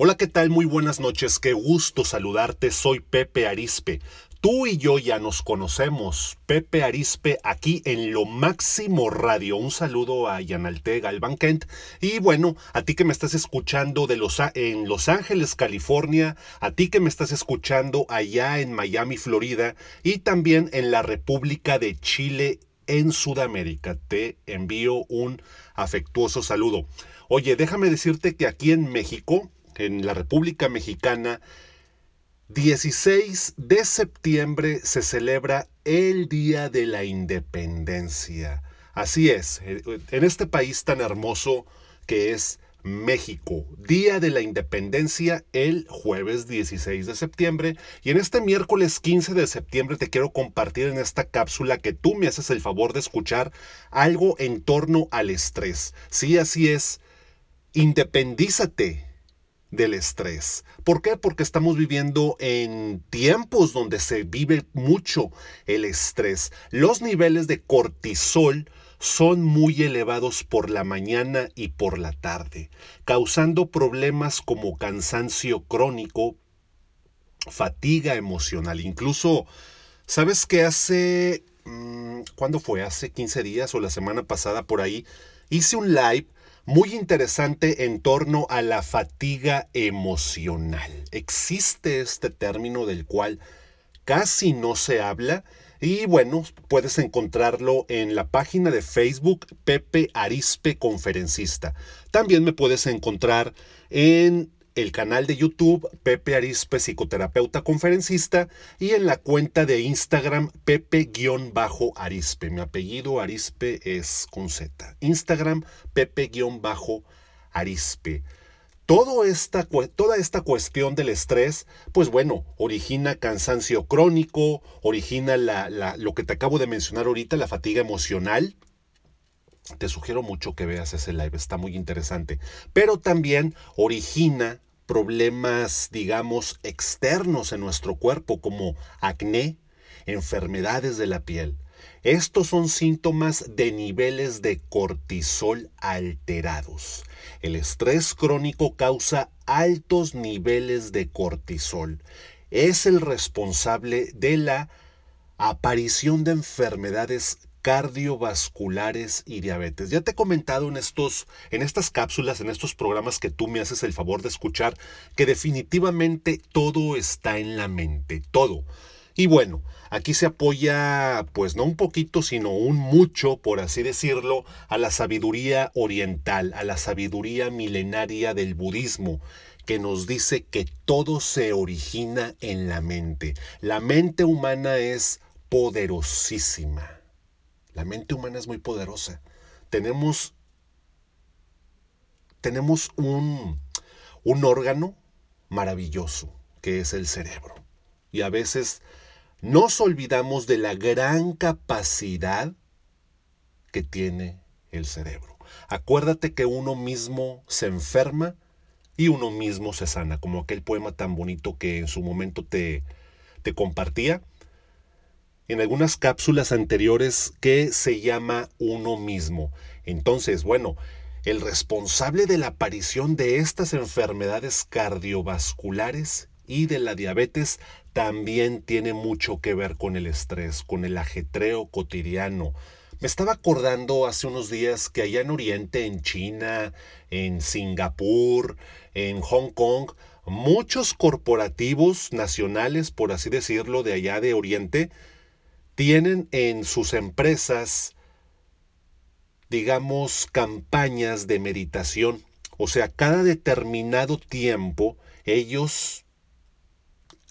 Hola, ¿qué tal? Muy buenas noches, qué gusto saludarte, soy Pepe Arispe. Tú y yo ya nos conocemos, Pepe Arispe, aquí en Lo Máximo Radio. Un saludo a Yanalte Galvan Kent. Y bueno, a ti que me estás escuchando de los, en Los Ángeles, California, a ti que me estás escuchando allá en Miami, Florida, y también en la República de Chile, en Sudamérica. Te envío un afectuoso saludo. Oye, déjame decirte que aquí en México, en la República Mexicana, 16 de septiembre se celebra el Día de la Independencia. Así es, en este país tan hermoso que es México, Día de la Independencia el jueves 16 de septiembre y en este miércoles 15 de septiembre te quiero compartir en esta cápsula que tú me haces el favor de escuchar algo en torno al estrés. Sí, así es, independízate del estrés. ¿Por qué? Porque estamos viviendo en tiempos donde se vive mucho el estrés. Los niveles de cortisol son muy elevados por la mañana y por la tarde, causando problemas como cansancio crónico, fatiga emocional. Incluso, ¿sabes qué hace... Mm, ¿Cuándo fue? Hace 15 días o la semana pasada por ahí. Hice un live muy interesante en torno a la fatiga emocional. Existe este término del cual casi no se habla y bueno, puedes encontrarlo en la página de Facebook Pepe Arispe Conferencista. También me puedes encontrar en el canal de YouTube Pepe Arispe Psicoterapeuta Conferencista y en la cuenta de Instagram Pepe-Arispe. Mi apellido Arispe es con Z. Instagram Pepe-Arispe. Todo esta, toda esta cuestión del estrés, pues bueno, origina cansancio crónico, origina lo que te acabo de mencionar ahorita, la fatiga emocional, te sugiero mucho que veas ese live, está muy interesante. Pero también origina problemas, digamos, externos en nuestro cuerpo, como acné, enfermedades de la piel. Estos son síntomas de niveles de cortisol alterados. El estrés crónico causa altos niveles de cortisol. Es el responsable de la aparición de enfermedades cardiovasculares y diabetes. Ya te he comentado en estos en estas cápsulas, en estos programas que tú me haces el favor de escuchar que definitivamente todo está en la mente, todo. Y bueno, aquí se apoya pues no un poquito, sino un mucho, por así decirlo, a la sabiduría oriental, a la sabiduría milenaria del budismo que nos dice que todo se origina en la mente. La mente humana es poderosísima la mente humana es muy poderosa. Tenemos, tenemos un, un órgano maravilloso que es el cerebro. Y a veces nos olvidamos de la gran capacidad que tiene el cerebro. Acuérdate que uno mismo se enferma y uno mismo se sana, como aquel poema tan bonito que en su momento te, te compartía en algunas cápsulas anteriores que se llama uno mismo. Entonces, bueno, el responsable de la aparición de estas enfermedades cardiovasculares y de la diabetes también tiene mucho que ver con el estrés, con el ajetreo cotidiano. Me estaba acordando hace unos días que allá en Oriente, en China, en Singapur, en Hong Kong, muchos corporativos nacionales, por así decirlo, de allá de Oriente, tienen en sus empresas, digamos, campañas de meditación. O sea, cada determinado tiempo ellos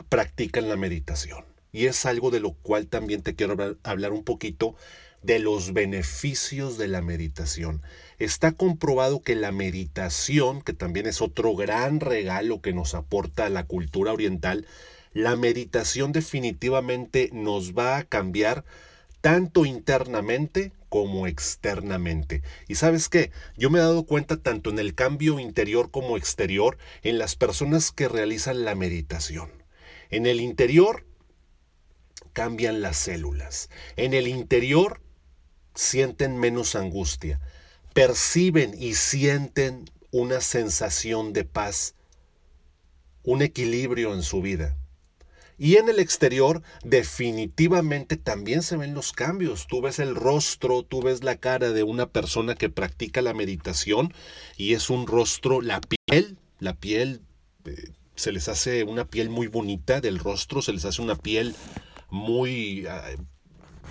practican la meditación. Y es algo de lo cual también te quiero hablar un poquito de los beneficios de la meditación. Está comprobado que la meditación, que también es otro gran regalo que nos aporta la cultura oriental, la meditación definitivamente nos va a cambiar tanto internamente como externamente. Y sabes qué, yo me he dado cuenta tanto en el cambio interior como exterior en las personas que realizan la meditación. En el interior cambian las células. En el interior sienten menos angustia. Perciben y sienten una sensación de paz un equilibrio en su vida. Y en el exterior definitivamente también se ven los cambios. Tú ves el rostro, tú ves la cara de una persona que practica la meditación y es un rostro, la piel, la piel, eh, se les hace una piel muy bonita del rostro, se les hace una piel muy, ah,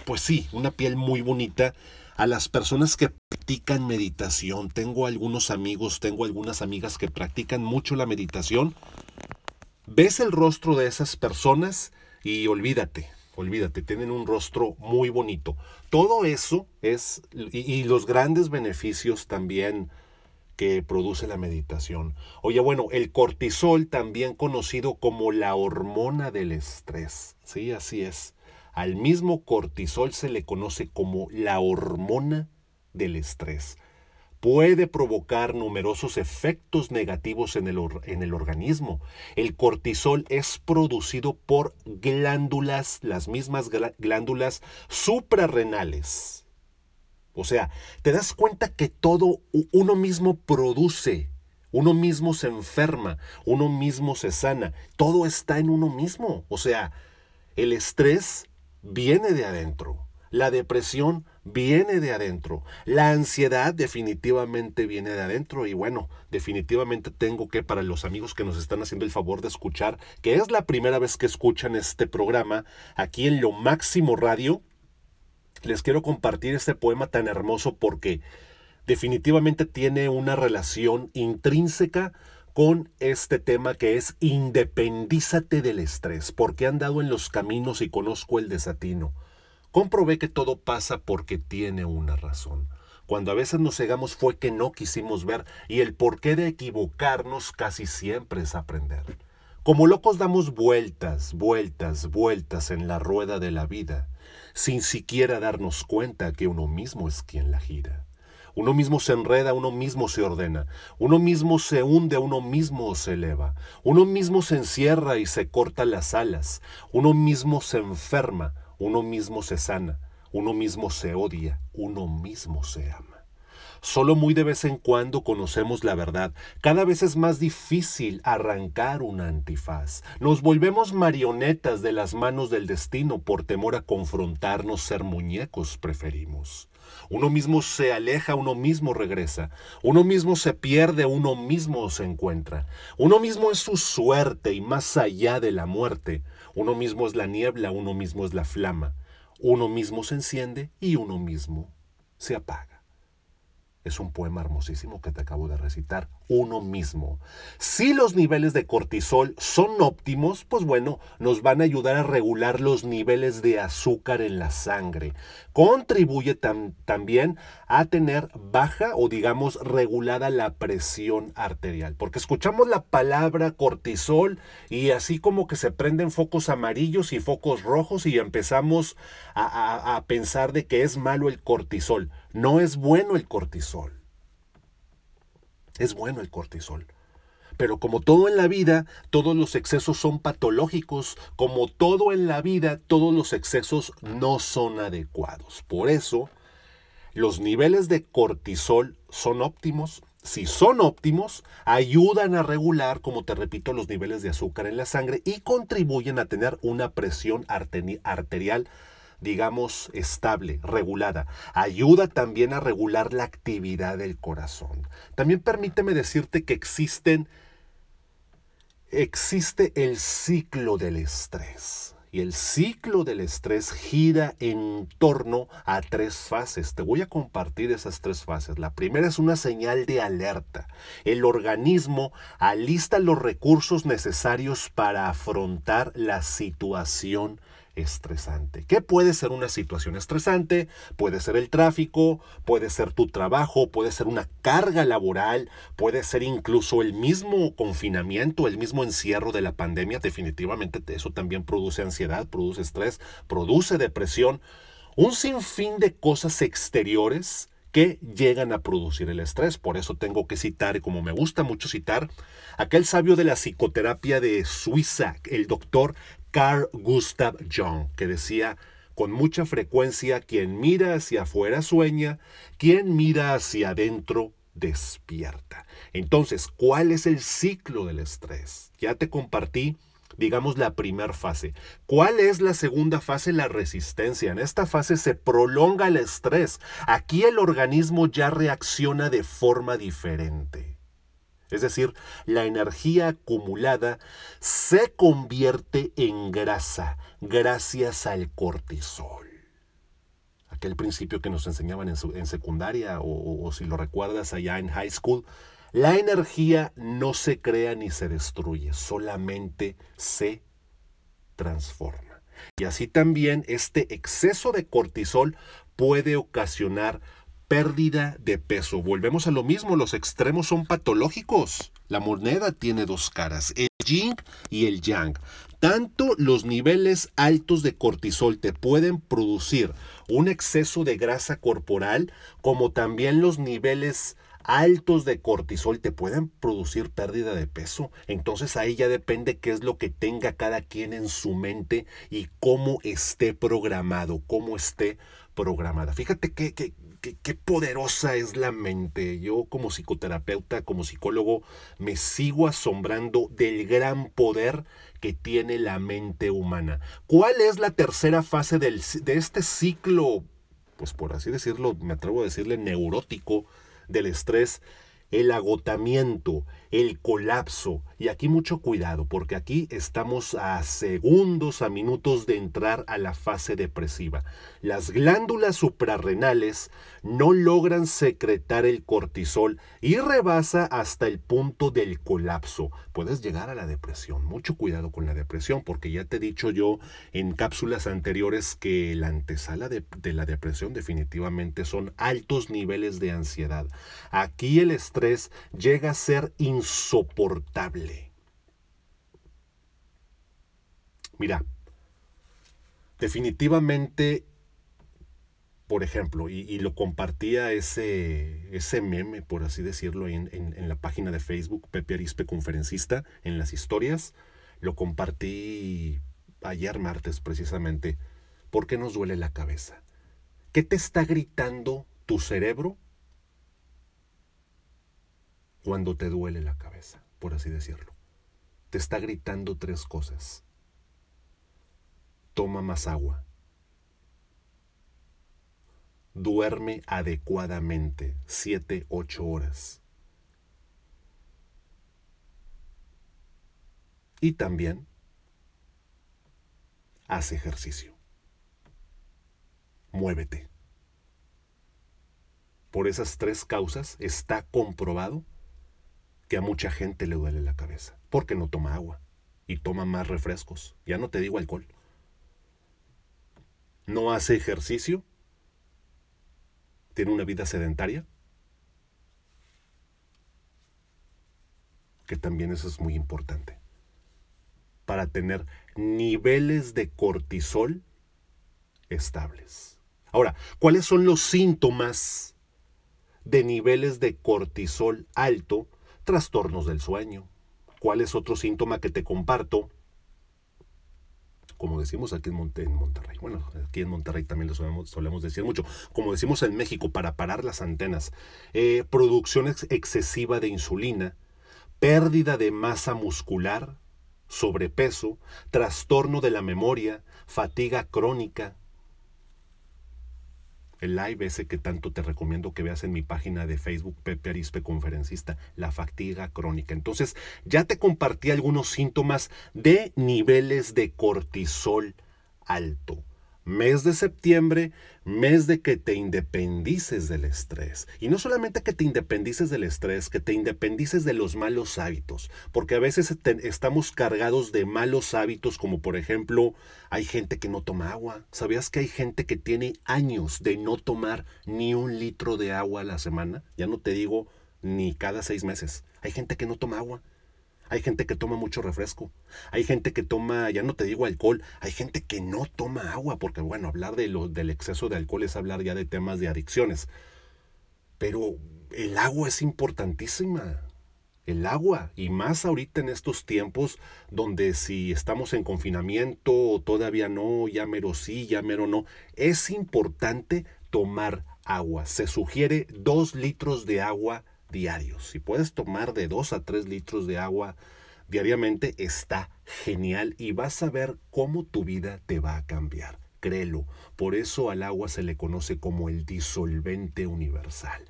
pues sí, una piel muy bonita a las personas que practican meditación. Tengo algunos amigos, tengo algunas amigas que practican mucho la meditación ves el rostro de esas personas y olvídate, olvídate, tienen un rostro muy bonito. Todo eso es, y, los grandes beneficios también que produce la meditación. Oye, bueno, el cortisol, también conocido como la hormona del estrés. Sí, así es. Al mismo cortisol se le conoce como la hormona del estrés puede provocar numerosos efectos negativos en el, en el, organismo. El cortisol es producido por glándulas, las mismas glándulas suprarrenales. O sea, te das cuenta que todo uno mismo produce, uno mismo se enferma, uno mismo se sana, todo está en uno mismo. O sea, el estrés viene de adentro. La depresión viene de adentro. La ansiedad definitivamente viene de adentro. Y bueno, definitivamente tengo que, para los amigos que nos están haciendo el favor de escuchar, que es la primera vez que escuchan este programa aquí en Lo Máximo Radio, les quiero compartir este poema tan hermoso porque definitivamente tiene una relación intrínseca con este tema que es independízate del estrés, porque han dado en los caminos y conozco el desatino. Comprobé que todo pasa porque tiene una razón. Cuando a veces nos cegamos fue que no quisimos ver y el porqué de equivocarnos casi siempre es aprender. Como locos damos vueltas, vueltas, vueltas en la rueda de la vida, sin siquiera darnos cuenta que uno mismo es quien la gira. Uno mismo se enreda, uno mismo se ordena, uno mismo se hunde, uno mismo se eleva, uno mismo se encierra y se corta las alas, uno mismo se enferma, uno mismo se sana, uno mismo se odia, uno mismo se ama. Solo muy de vez en cuando conocemos la verdad. Cada vez es más difícil arrancar una antifaz. Nos volvemos marionetas de las manos del destino por temor a confrontarnos, ser muñecos preferimos. Uno mismo se aleja, uno mismo regresa. Uno mismo se pierde, uno mismo se encuentra. Uno mismo es su suerte y más allá de la muerte. Uno mismo es la niebla, uno mismo es la flama. Uno mismo se enciende y uno mismo se apaga. Es un poema hermosísimo que te acabo de recitar. Uno mismo. Si los niveles de cortisol son óptimos, pues bueno, nos van a ayudar a regular los niveles de azúcar en la sangre. Contribuye también a tener baja o digamos regulada la presión arterial. Porque escuchamos la palabra cortisol y así como que se prenden focos amarillos y focos rojos y empezamos a, a pensar de que es malo el cortisol. No es bueno el cortisol. Es bueno el cortisol. Pero como todo en la vida, todos los excesos son patológicos. Como todo en la vida, todos los excesos no son adecuados. Por eso, los niveles de cortisol son óptimos. Si son óptimos, ayudan a regular, como te repito, los niveles de azúcar en la sangre y contribuyen a tener una presión arterial digamos, estable, regulada. Ayuda también a regular la actividad del corazón. También permíteme decirte que existen, existe el ciclo del estrés. Y el ciclo del estrés gira en torno a tres fases. Te voy a compartir esas tres fases. La primera es una señal de alerta. El organismo alista los recursos necesarios para afrontar la situación estresante. ¿Qué puede ser una situación estresante? Puede ser el tráfico, puede ser tu trabajo, puede ser una carga laboral, puede ser incluso el mismo confinamiento, el mismo encierro de la pandemia. Definitivamente eso también produce ansiedad, produce estrés, produce depresión. Un sinfín de cosas exteriores que llegan a producir el estrés. Por eso tengo que citar, como me gusta mucho citar, aquel sabio de la psicoterapia de Suiza, el doctor Carl Gustav Jung, que decía con mucha frecuencia, quien mira hacia afuera sueña, quien mira hacia adentro despierta. Entonces, ¿cuál es el ciclo del estrés? Ya te compartí digamos, la primera fase. ¿Cuál es la segunda fase? La resistencia. En esta fase se prolonga el estrés. Aquí el organismo ya reacciona de forma diferente. Es decir, la energía acumulada se convierte en grasa gracias al cortisol. Aquel principio que nos enseñaban en, secundaria o, si lo recuerdas allá en high school, la energía no se crea ni se destruye, solamente se transforma. Y así también este exceso de cortisol puede ocasionar pérdida de peso. Volvemos a lo mismo, los extremos son patológicos. La moneda tiene dos caras, el yin y el yang. Tanto los niveles altos de cortisol te pueden producir un exceso de grasa corporal como también los niveles altos de cortisol te pueden producir pérdida de peso. Entonces ahí ya depende qué es lo que tenga cada quien en su mente y cómo esté programado, cómo esté programada. Fíjate qué, qué, poderosa es la mente. Yo como psicoterapeuta, como psicólogo, me sigo asombrando del gran poder que tiene la mente humana. ¿Cuál es la tercera fase del, de este ciclo? Pues por así decirlo, me atrevo a decirle neurótico del estrés, el agotamiento, el colapso. Y aquí mucho cuidado, porque aquí estamos a segundos, a minutos de entrar a la fase depresiva. Las glándulas suprarrenales no logran secretar el cortisol y rebasa hasta el punto del colapso. Puedes llegar a la depresión. Mucho cuidado con la depresión, porque ya te he dicho yo en cápsulas anteriores que la antesala de, de la depresión definitivamente son altos niveles de ansiedad. Aquí el llega a ser insoportable. Mira, definitivamente, por ejemplo, y, lo compartía ese, ese meme, por así decirlo, en, en, la página de Facebook, Pepe Arispe Conferencista, en las historias, lo compartí ayer martes precisamente. ¿Por qué nos duele la cabeza? ¿Qué te está gritando tu cerebro cuando te duele la cabeza, por así decirlo. Te está gritando tres cosas. Toma más agua. Duerme adecuadamente, siete, ocho horas. Y también haz ejercicio. Muévete. Por esas tres causas está comprobado que a mucha gente le duele la cabeza, porque no toma agua y toma más refrescos, ya no te digo alcohol. No hace ejercicio, tiene una vida sedentaria, que también eso es muy importante, para tener niveles de cortisol estables. Ahora, ¿cuáles son los síntomas de niveles de cortisol alto trastornos del sueño. ¿Cuál es otro síntoma que te comparto? Como decimos aquí en, Monterrey. Bueno, aquí en Monterrey también lo solemos, decir mucho. Como decimos en México, para parar las antenas. Eh, producción excesiva de insulina, pérdida de masa muscular, sobrepeso, trastorno de la memoria, fatiga crónica, el live ese que tanto te recomiendo que veas en mi página de Facebook, Pepe Arispe Conferencista, la fatiga crónica. Entonces, ya te compartí algunos síntomas de niveles de cortisol alto. Mes de septiembre, mes de que te independices del estrés. Y no solamente que te independices del estrés, que te independices de los malos hábitos, porque a veces estamos cargados de malos hábitos, como por ejemplo, hay gente que no toma agua. ¿Sabías que hay gente que tiene años de no tomar ni un litro de agua a la semana? Ya no te digo ni cada seis meses. Hay gente que no toma agua. Hay gente que toma mucho refresco. Hay gente que toma, ya no te digo alcohol, hay gente que no toma agua, porque bueno, hablar de lo, del exceso de alcohol es hablar ya de temas de adicciones. Pero el agua es importantísima. El agua, y más ahorita en estos tiempos donde si estamos en confinamiento o todavía no, ya mero sí, ya mero no, es importante tomar agua. Se sugiere dos litros de agua diarios. Si puedes tomar de 2 a 3 litros de agua diariamente, está genial y vas a ver cómo tu vida te va a cambiar. Créelo, por eso al agua se le conoce como el disolvente universal.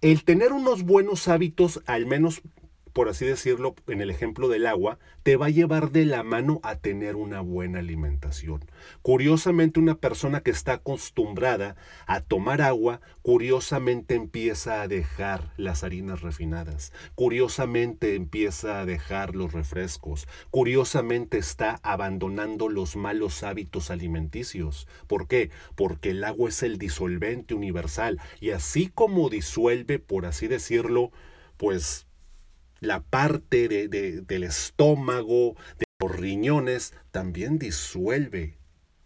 El tener unos buenos hábitos, al menos por así decirlo, en el ejemplo del agua, te va a llevar de la mano a tener una buena alimentación. Curiosamente, una persona que está acostumbrada a tomar agua, curiosamente empieza a dejar las harinas refinadas, curiosamente empieza a dejar los refrescos, curiosamente está abandonando los malos hábitos alimenticios. ¿Por qué? Porque el agua es el disolvente universal y así como disuelve, por así decirlo, pues la parte del estómago, de los riñones, también disuelve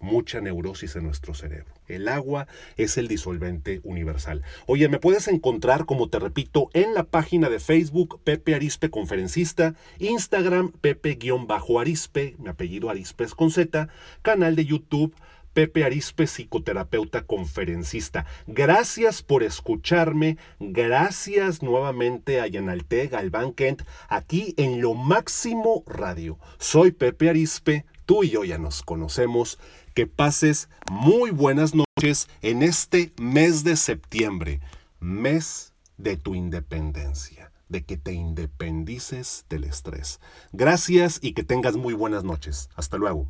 mucha neurosis en nuestro cerebro. El agua es el disolvente universal. Oye, me puedes encontrar, como te repito, en la página de Facebook Pepe Arispe Conferencista, Instagram Pepe-Arispe, mi apellido Arispe es con Z, canal de YouTube Pepe Arispe, psicoterapeuta conferencista. Gracias por escucharme. Gracias nuevamente a Yanalte Galván Kent aquí en Lo Máximo Radio. Soy Pepe Arispe. Tú y yo ya nos conocemos. Que pases muy buenas noches en este mes de septiembre, mes de tu independencia, de que te independices del estrés. Gracias y que tengas muy buenas noches. Hasta luego.